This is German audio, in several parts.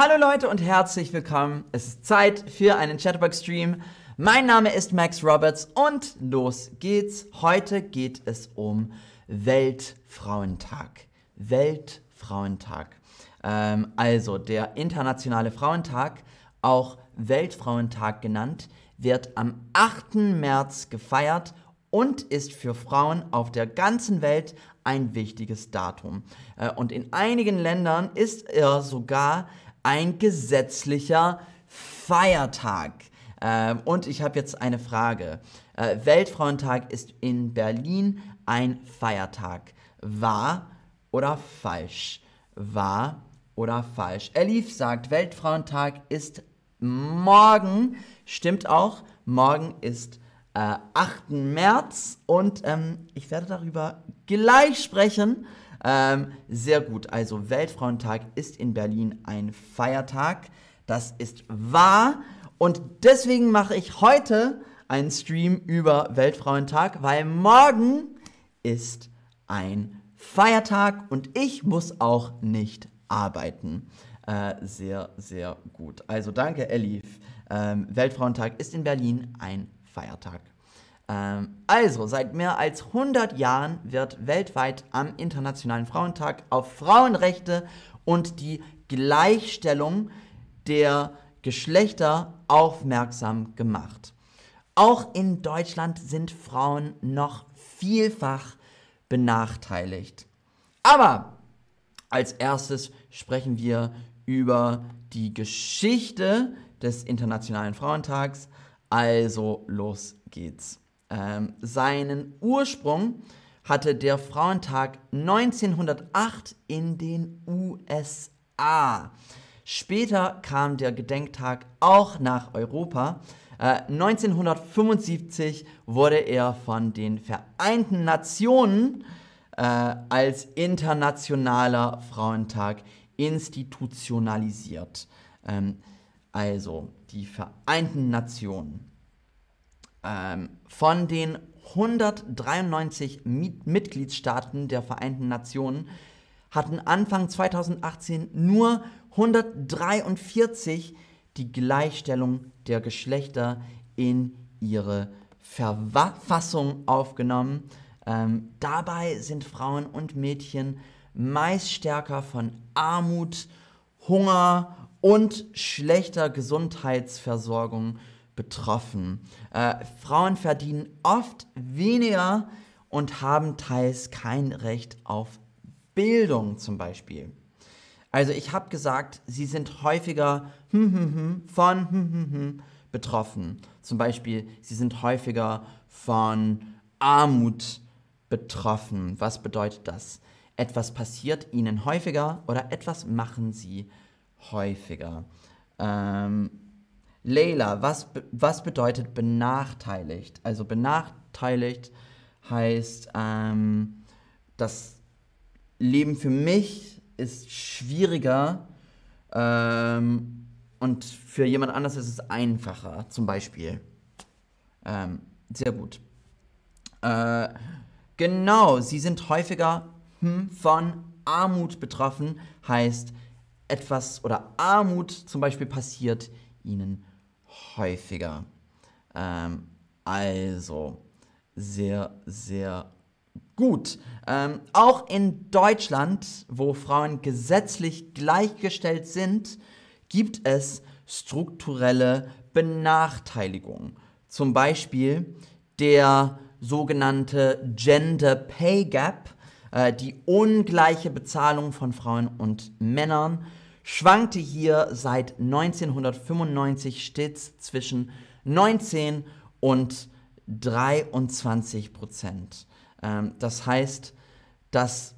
Hallo Leute und herzlich willkommen. Es ist Zeit für einen Chatterbox-Stream. Mein Name ist Max Roberts und los geht's. Heute geht es um Weltfrauentag. Weltfrauentag. Ähm, also der Internationale Frauentag, auch Weltfrauentag genannt, wird am 8. März gefeiert und ist für Frauen auf der ganzen Welt ein wichtiges Datum. Äh, und in einigen Ländern ist er sogar ein gesetzlicher Feiertag. Ähm, und ich habe jetzt eine Frage. Äh, Weltfrauentag ist in Berlin ein Feiertag. Wahr oder falsch? Wahr oder falsch? Elif sagt, Weltfrauentag ist morgen. Stimmt auch. Morgen ist äh, 8. März und ähm, ich werde darüber gleich sprechen. Ähm, sehr gut. Also Weltfrauentag ist in Berlin ein Feiertag. Das ist wahr. Und deswegen mache ich heute einen Stream über Weltfrauentag, weil morgen ist ein Feiertag und ich muss auch nicht arbeiten. Äh, sehr, sehr gut. Also danke, Elif. Ähm, Weltfrauentag ist in Berlin ein Feiertag. Ähm, also, seit mehr als 100 Jahren wird weltweit am Internationalen Frauentag auf Frauenrechte und die Gleichstellung der Geschlechter aufmerksam gemacht. Auch in Deutschland sind Frauen noch vielfach benachteiligt. Aber als erstes sprechen wir über die Geschichte des Internationalen Frauentags. Also los geht's. Ähm, seinen Ursprung hatte der Frauentag 1908 in den USA. Später kam der Gedenktag auch nach Europa. Äh, 1975 wurde er von den Vereinten Nationen äh, als internationaler Frauentag institutionalisiert. Ähm, also die Vereinten Nationen. Ähm, von den 193 Mitgliedstaaten der Vereinten Nationen hatten Anfang 2018 nur 143 die Gleichstellung der Geschlechter in ihre Verfassung aufgenommen. Ähm, dabei sind Frauen und Mädchen meist stärker von Armut, Hunger und schlechter Gesundheitsversorgung betroffen. Äh, Frauen verdienen oft weniger und haben teils kein Recht auf Bildung zum Beispiel. Also ich habe gesagt, sie sind häufiger von betroffen. Zum Beispiel, sie sind häufiger von Armut betroffen. Was bedeutet das? Etwas passiert ihnen häufiger oder etwas machen sie häufiger. Ähm, Leila, was, was bedeutet benachteiligt? Also benachteiligt heißt, ähm, das Leben für mich ist schwieriger ähm, und für jemand anders ist es einfacher, zum Beispiel. Ähm, sehr gut. Äh, genau, sie sind häufiger hm, von Armut betroffen, heißt etwas oder Armut zum Beispiel passiert ihnen häufiger. Ähm, also sehr, sehr gut. Ähm, auch in Deutschland, wo Frauen gesetzlich gleichgestellt sind, gibt es strukturelle Benachteiligungen. Zum Beispiel der sogenannte Gender Pay Gap, äh, die ungleiche Bezahlung von Frauen und Männern schwankte hier seit 1995 stets zwischen 19 und 23 Prozent. Ähm, das heißt, dass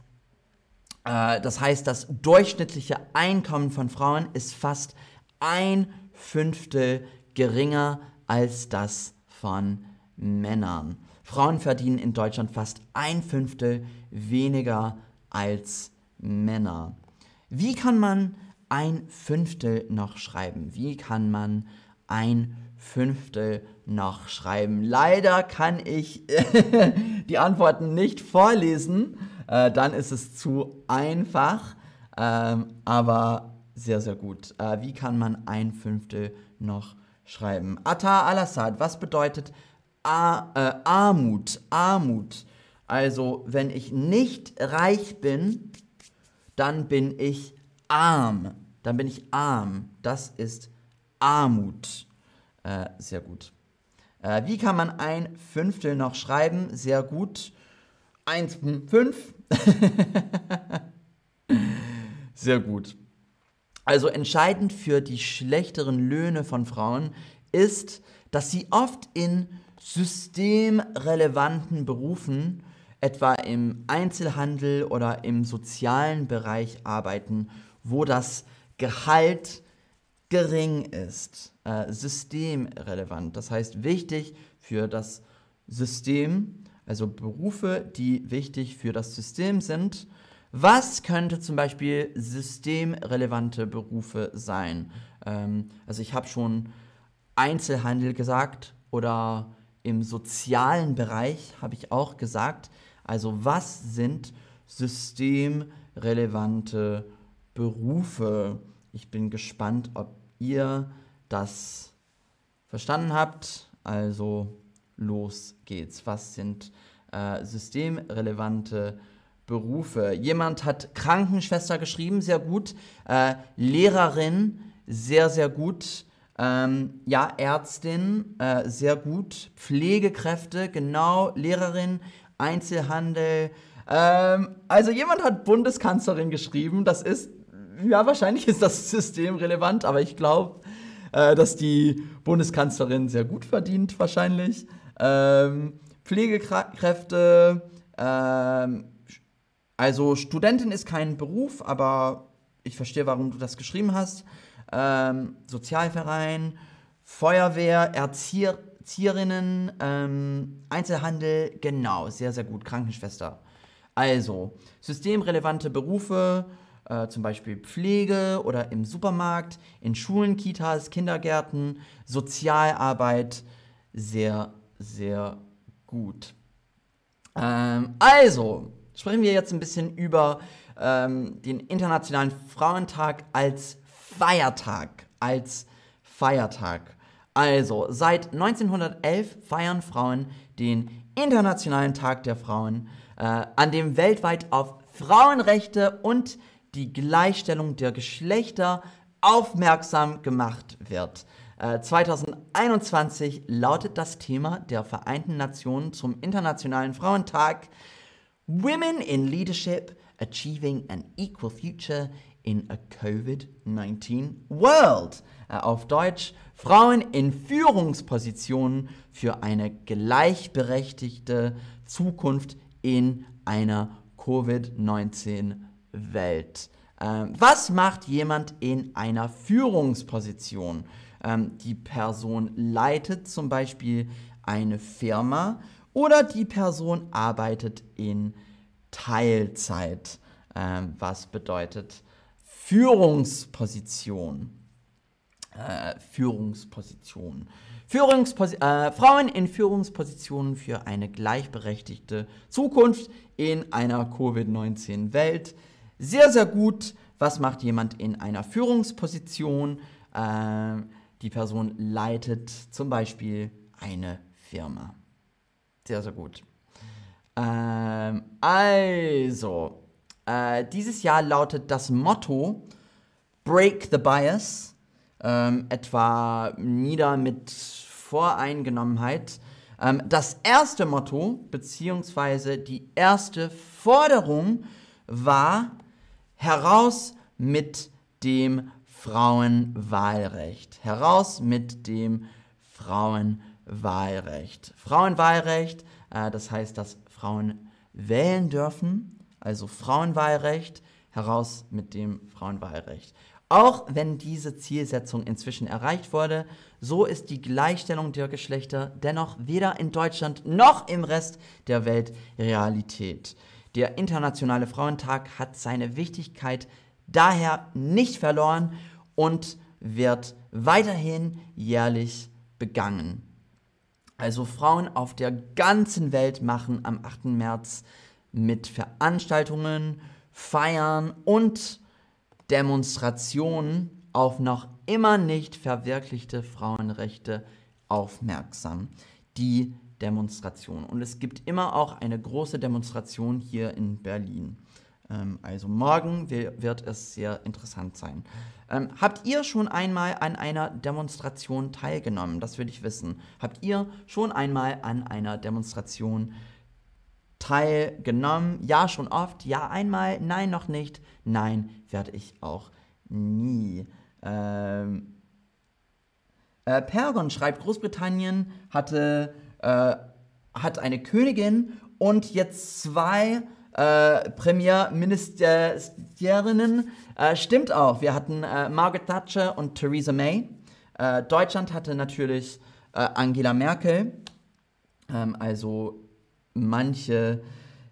äh, das heißt, das durchschnittliche Einkommen von Frauen ist fast ein Fünftel geringer als das von Männern. Frauen verdienen in Deutschland fast ein Fünftel weniger als Männer. Wie kann man ein Fünftel noch schreiben? Wie kann man ein Fünftel noch schreiben? Leider kann ich die Antworten nicht vorlesen, äh, dann ist es zu einfach. Ähm, aber sehr, sehr gut. Äh, wie kann man ein Fünftel noch schreiben? Atta al-Assad, was bedeutet A äh, Armut? Armut. Also, wenn ich nicht reich bin, dann bin ich arm. Dann bin ich arm. Das ist Armut. Äh, sehr gut. Äh, wie kann man ein Fünftel noch schreiben? Sehr gut. 1, 5. Sehr gut. Also entscheidend für die schlechteren Löhne von Frauen ist, dass sie oft in systemrelevanten Berufen, etwa im Einzelhandel oder im sozialen Bereich arbeiten, wo das Gehalt gering ist. Äh, systemrelevant, das heißt wichtig für das System, also Berufe, die wichtig für das System sind was könnte zum Beispiel systemrelevante Berufe sein? Ähm, also ich habe schon Einzelhandel gesagt oder im sozialen Bereich habe ich auch gesagt. Also was sind systemrelevante Berufe? Ich bin gespannt, ob ihr das verstanden habt. Also los geht's. Was sind äh, systemrelevante Berufe? Jemand hat Krankenschwester geschrieben, sehr gut. Äh, Lehrerin, sehr, sehr gut. Ähm, ja, Ärztin, äh, sehr gut. Pflegekräfte, genau. Lehrerin, Einzelhandel. Ähm, also jemand hat Bundeskanzlerin geschrieben. Das ist, ja, wahrscheinlich ist das systemrelevant, aber ich glaube, äh, dass die Bundeskanzlerin sehr gut verdient, wahrscheinlich. Ähm, Pflegekräfte, ähm, also Studentin ist kein Beruf, aber ich verstehe, warum du das geschrieben hast. Ähm, Sozialverein, Feuerwehr, Erzieher, Erzieherinnen, ähm, Einzelhandel, genau, sehr, sehr gut. Krankenschwester. Also, systemrelevante Berufe, äh, zum Beispiel Pflege oder im Supermarkt, in Schulen, Kitas, Kindergärten, Sozialarbeit, sehr, sehr gut. Ähm, also, sprechen wir jetzt ein bisschen über ähm, den Internationalen Frauentag als Feiertag. Als Feiertag. Also, seit 1911 feiern Frauen den Internationalen Tag der Frauen, äh, an dem weltweit auf Frauenrechte und die Gleichstellung der Geschlechter aufmerksam gemacht wird. 2021 äh, lautet das Thema der Vereinten Nationen zum Internationalen Frauentag Women in Leadership Achieving an Equal Future in a COVID-19 World. Äh, auf Deutsch Frauen in Führungspositionen für eine gleichberechtigte Zukunft in einer Covid-19-Welt. Ähm, was macht jemand in einer Führungsposition? Ähm, die Person leitet zum Beispiel eine Firma oder die Person arbeitet in Teilzeit, ähm, was bedeutet Führungsposition. Äh, Führungsposition. Führungsposi äh, Frauen in Führungspositionen für eine gleichberechtigte Zukunft in einer Covid-19-Welt. Sehr, sehr gut. Was macht jemand in einer Führungsposition? Äh, die Person leitet zum Beispiel eine Firma. Sehr, sehr gut. Ähm, also, äh, dieses Jahr lautet das Motto Break the Bias, ähm, etwa nieder mit Voreingenommenheit. Ähm, das erste Motto, beziehungsweise die erste Forderung war heraus mit dem Frauenwahlrecht. Heraus mit dem Frauenwahlrecht. Wahlrecht. Frauenwahlrecht, äh, das heißt, dass Frauen wählen dürfen, also Frauenwahlrecht, heraus mit dem Frauenwahlrecht. Auch wenn diese Zielsetzung inzwischen erreicht wurde, so ist die Gleichstellung der Geschlechter dennoch weder in Deutschland noch im Rest der Welt Realität. Der Internationale Frauentag hat seine Wichtigkeit daher nicht verloren und wird weiterhin jährlich begangen. Also Frauen auf der ganzen Welt machen am 8. März mit Veranstaltungen, Feiern und Demonstrationen auf noch immer nicht verwirklichte Frauenrechte aufmerksam. Die Demonstration. Und es gibt immer auch eine große Demonstration hier in Berlin. Ähm, also morgen wird es sehr interessant sein. Ähm, habt ihr schon einmal an einer Demonstration teilgenommen? Das würde ich wissen. Habt ihr schon einmal an einer Demonstration teilgenommen? Ja, schon oft. Ja, einmal. Nein, noch nicht. Nein, werde ich auch nie. Ähm, äh, Pergon schreibt, Großbritannien hatte, äh, hat eine Königin und jetzt zwei äh, Premierministerinnen. Äh, stimmt auch, wir hatten äh, Margaret Thatcher und Theresa May. Äh, Deutschland hatte natürlich Angela Merkel. Ähm, also manche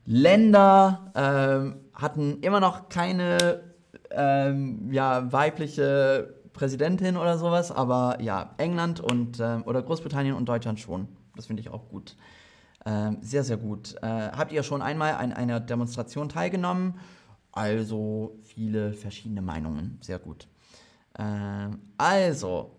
Länder ähm, hatten immer noch keine ähm, ja, weibliche Präsidentin oder sowas, aber ja, England und ähm, oder Großbritannien und Deutschland schon. Das finde ich auch gut. Ähm, sehr, sehr gut. Äh, habt ihr schon einmal an einer Demonstration teilgenommen? Also viele verschiedene Meinungen. Sehr gut. Ähm, also,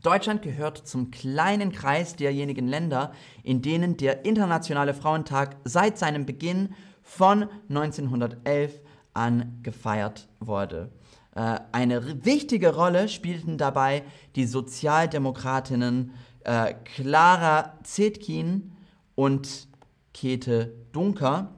Deutschland gehört zum kleinen Kreis derjenigen Länder, in denen der Internationale Frauentag seit seinem Beginn von 1911 an gefeiert wurde. Äh, eine wichtige Rolle spielten dabei die Sozialdemokratinnen äh, Clara Zetkin und Käthe Dunker,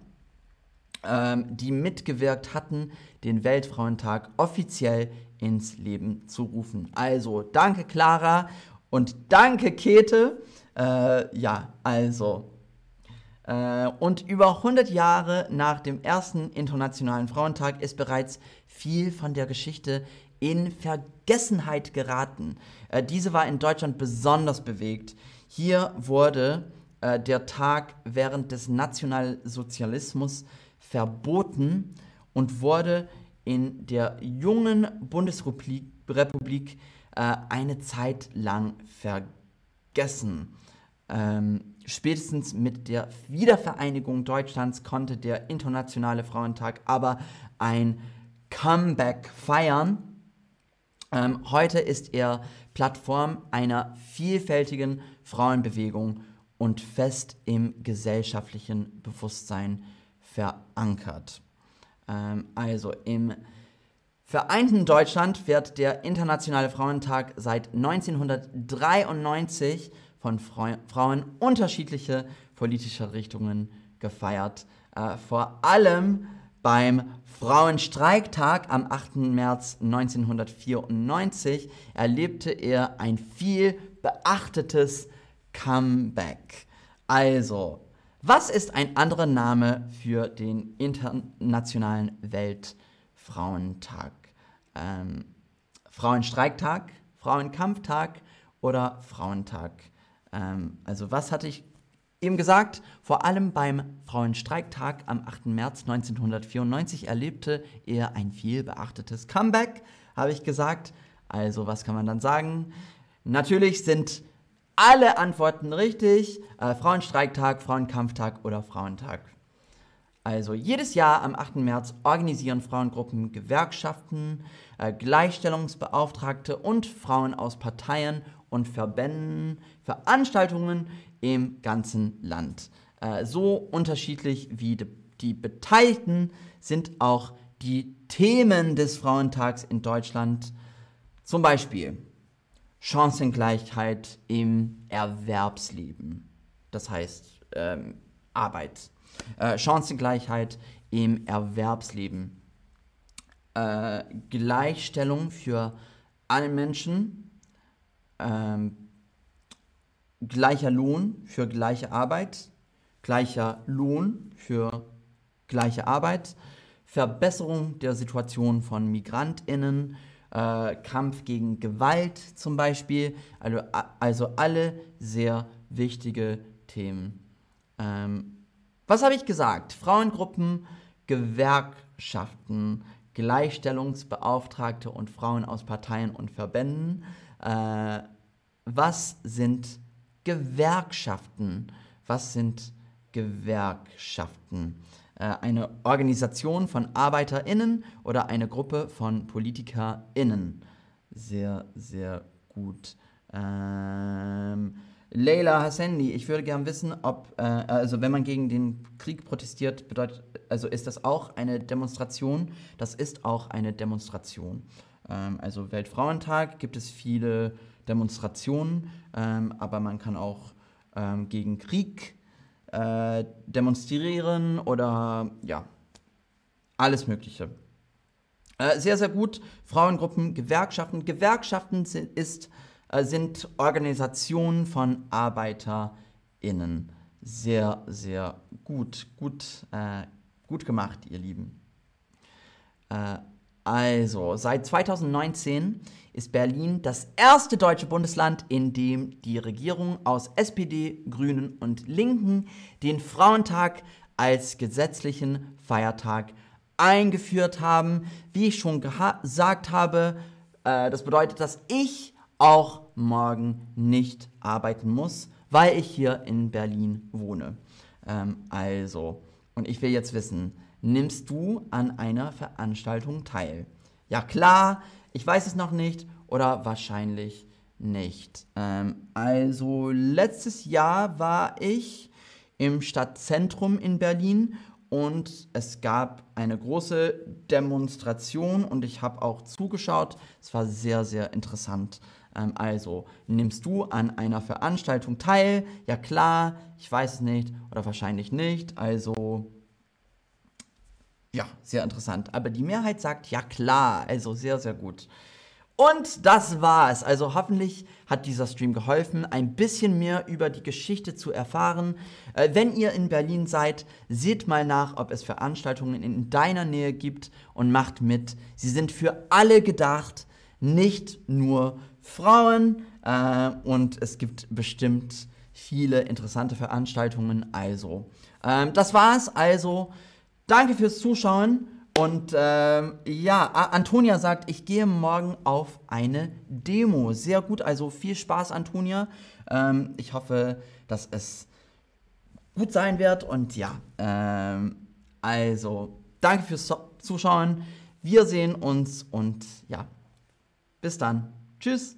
ähm, die mitgewirkt hatten, den Weltfrauentag offiziell ins Leben zu rufen. Also danke Clara und danke Käthe. Äh, ja, also äh, und über 100 Jahre nach dem ersten Internationalen Frauentag ist bereits viel von der Geschichte in Vergessenheit geraten. Äh, diese war in Deutschland besonders bewegt. Hier wurde äh, der Tag während des Nationalsozialismus verboten und wurde in der jungen Bundesrepublik Republik, eine Zeit lang vergessen. Ähm, spätestens mit der Wiedervereinigung Deutschlands konnte der Internationale Frauentag aber ein Comeback feiern. Ähm, heute ist er Plattform einer vielfältigen Frauenbewegung und fest im gesellschaftlichen Bewusstsein verankert. Ähm, also im vereinten Deutschland wird der Internationale Frauentag seit 1993 von Frauen unterschiedliche politische Richtungen gefeiert. Äh, vor allem beim Frauenstreiktag am 8. März 1994 erlebte er ein viel beachtetes Comeback. Also, was ist ein anderer Name für den Internationalen Weltfrauentag? Ähm, Frauenstreiktag, Frauenkampftag oder Frauentag? Ähm, also was hatte ich eben gesagt? Vor allem beim Frauenstreiktag am 8. März 1994 erlebte er ein viel beachtetes Comeback, habe ich gesagt. Also was kann man dann sagen? Natürlich sind alle Antworten richtig. Äh, Frauenstreiktag, Frauenkampftag oder Frauentag. Also jedes Jahr am 8. März organisieren Frauengruppen, Gewerkschaften, äh, Gleichstellungsbeauftragte und Frauen aus Parteien und Verbänden Veranstaltungen im ganzen Land. Äh, so unterschiedlich wie die, die Beteiligten sind auch die Themen des Frauentags in Deutschland. Zum Beispiel Chancengleichheit im Erwerbsleben, das heißt ähm, Arbeit. Äh, Chancengleichheit im Erwerbsleben. Äh, Gleichstellung für alle Menschen. Ähm, gleicher Lohn für gleiche Arbeit, gleicher Lohn für gleiche Arbeit, Verbesserung der Situation von Migrantinnen, äh, Kampf gegen Gewalt zum Beispiel, also, also alle sehr wichtige Themen. Ähm, was habe ich gesagt? Frauengruppen, Gewerkschaften, Gleichstellungsbeauftragte und Frauen aus Parteien und Verbänden äh, was sind Gewerkschaften? Was sind Gewerkschaften? Äh, eine Organisation von ArbeiterInnen oder eine Gruppe von PolitikerInnen. Sehr, sehr gut. Ähm, Leila Hassendi, ich würde gerne wissen, ob, äh, also wenn man gegen den Krieg protestiert, bedeutet, also ist das auch eine Demonstration? Das ist auch eine Demonstration. Ähm, also Weltfrauentag gibt es viele Demonstrationen, ähm, aber man kann auch ähm, gegen Krieg äh, demonstrieren oder ja, alles Mögliche. Äh, sehr, sehr gut. Frauengruppen, Gewerkschaften. Gewerkschaften sind, ist, sind Organisationen von ArbeiterInnen. Sehr, sehr gut. Gut, äh, gut gemacht, ihr Lieben. Äh, also, seit 2019 ist Berlin das erste deutsche Bundesland, in dem die Regierung aus SPD, Grünen und Linken den Frauentag als gesetzlichen Feiertag eingeführt haben. Wie ich schon gesagt habe, äh, das bedeutet, dass ich auch morgen nicht arbeiten muss, weil ich hier in Berlin wohne. Ähm, also, und ich will jetzt wissen, nimmst du an einer Veranstaltung teil? Ja klar, ich weiß es noch nicht oder wahrscheinlich nicht. Ähm, also letztes Jahr war ich im Stadtzentrum in Berlin und es gab eine große Demonstration und ich habe auch zugeschaut. Es war sehr, sehr interessant. Ähm, also, nimmst du an einer Veranstaltung teil? Ja klar, ich weiß es nicht oder wahrscheinlich nicht. Also, ja, sehr interessant. Aber die Mehrheit sagt ja klar, also sehr, sehr gut. Und das war's. Also hoffentlich hat dieser Stream geholfen, ein bisschen mehr über die Geschichte zu erfahren. Äh, wenn ihr in Berlin seid, seht mal nach, ob es Veranstaltungen in deiner Nähe gibt und macht mit. Sie sind für alle gedacht, nicht nur Frauen. Äh, und es gibt bestimmt viele interessante Veranstaltungen. Also, ähm, das war's. Also, Danke fürs Zuschauen. Und ähm, ja, Antonia sagt, ich gehe morgen auf eine Demo. Sehr gut, also viel Spaß, Antonia. Ähm, ich hoffe, dass es gut sein wird. Und ja, ähm, also danke fürs Zuschauen. Wir sehen uns und ja, bis dann. Tschüss.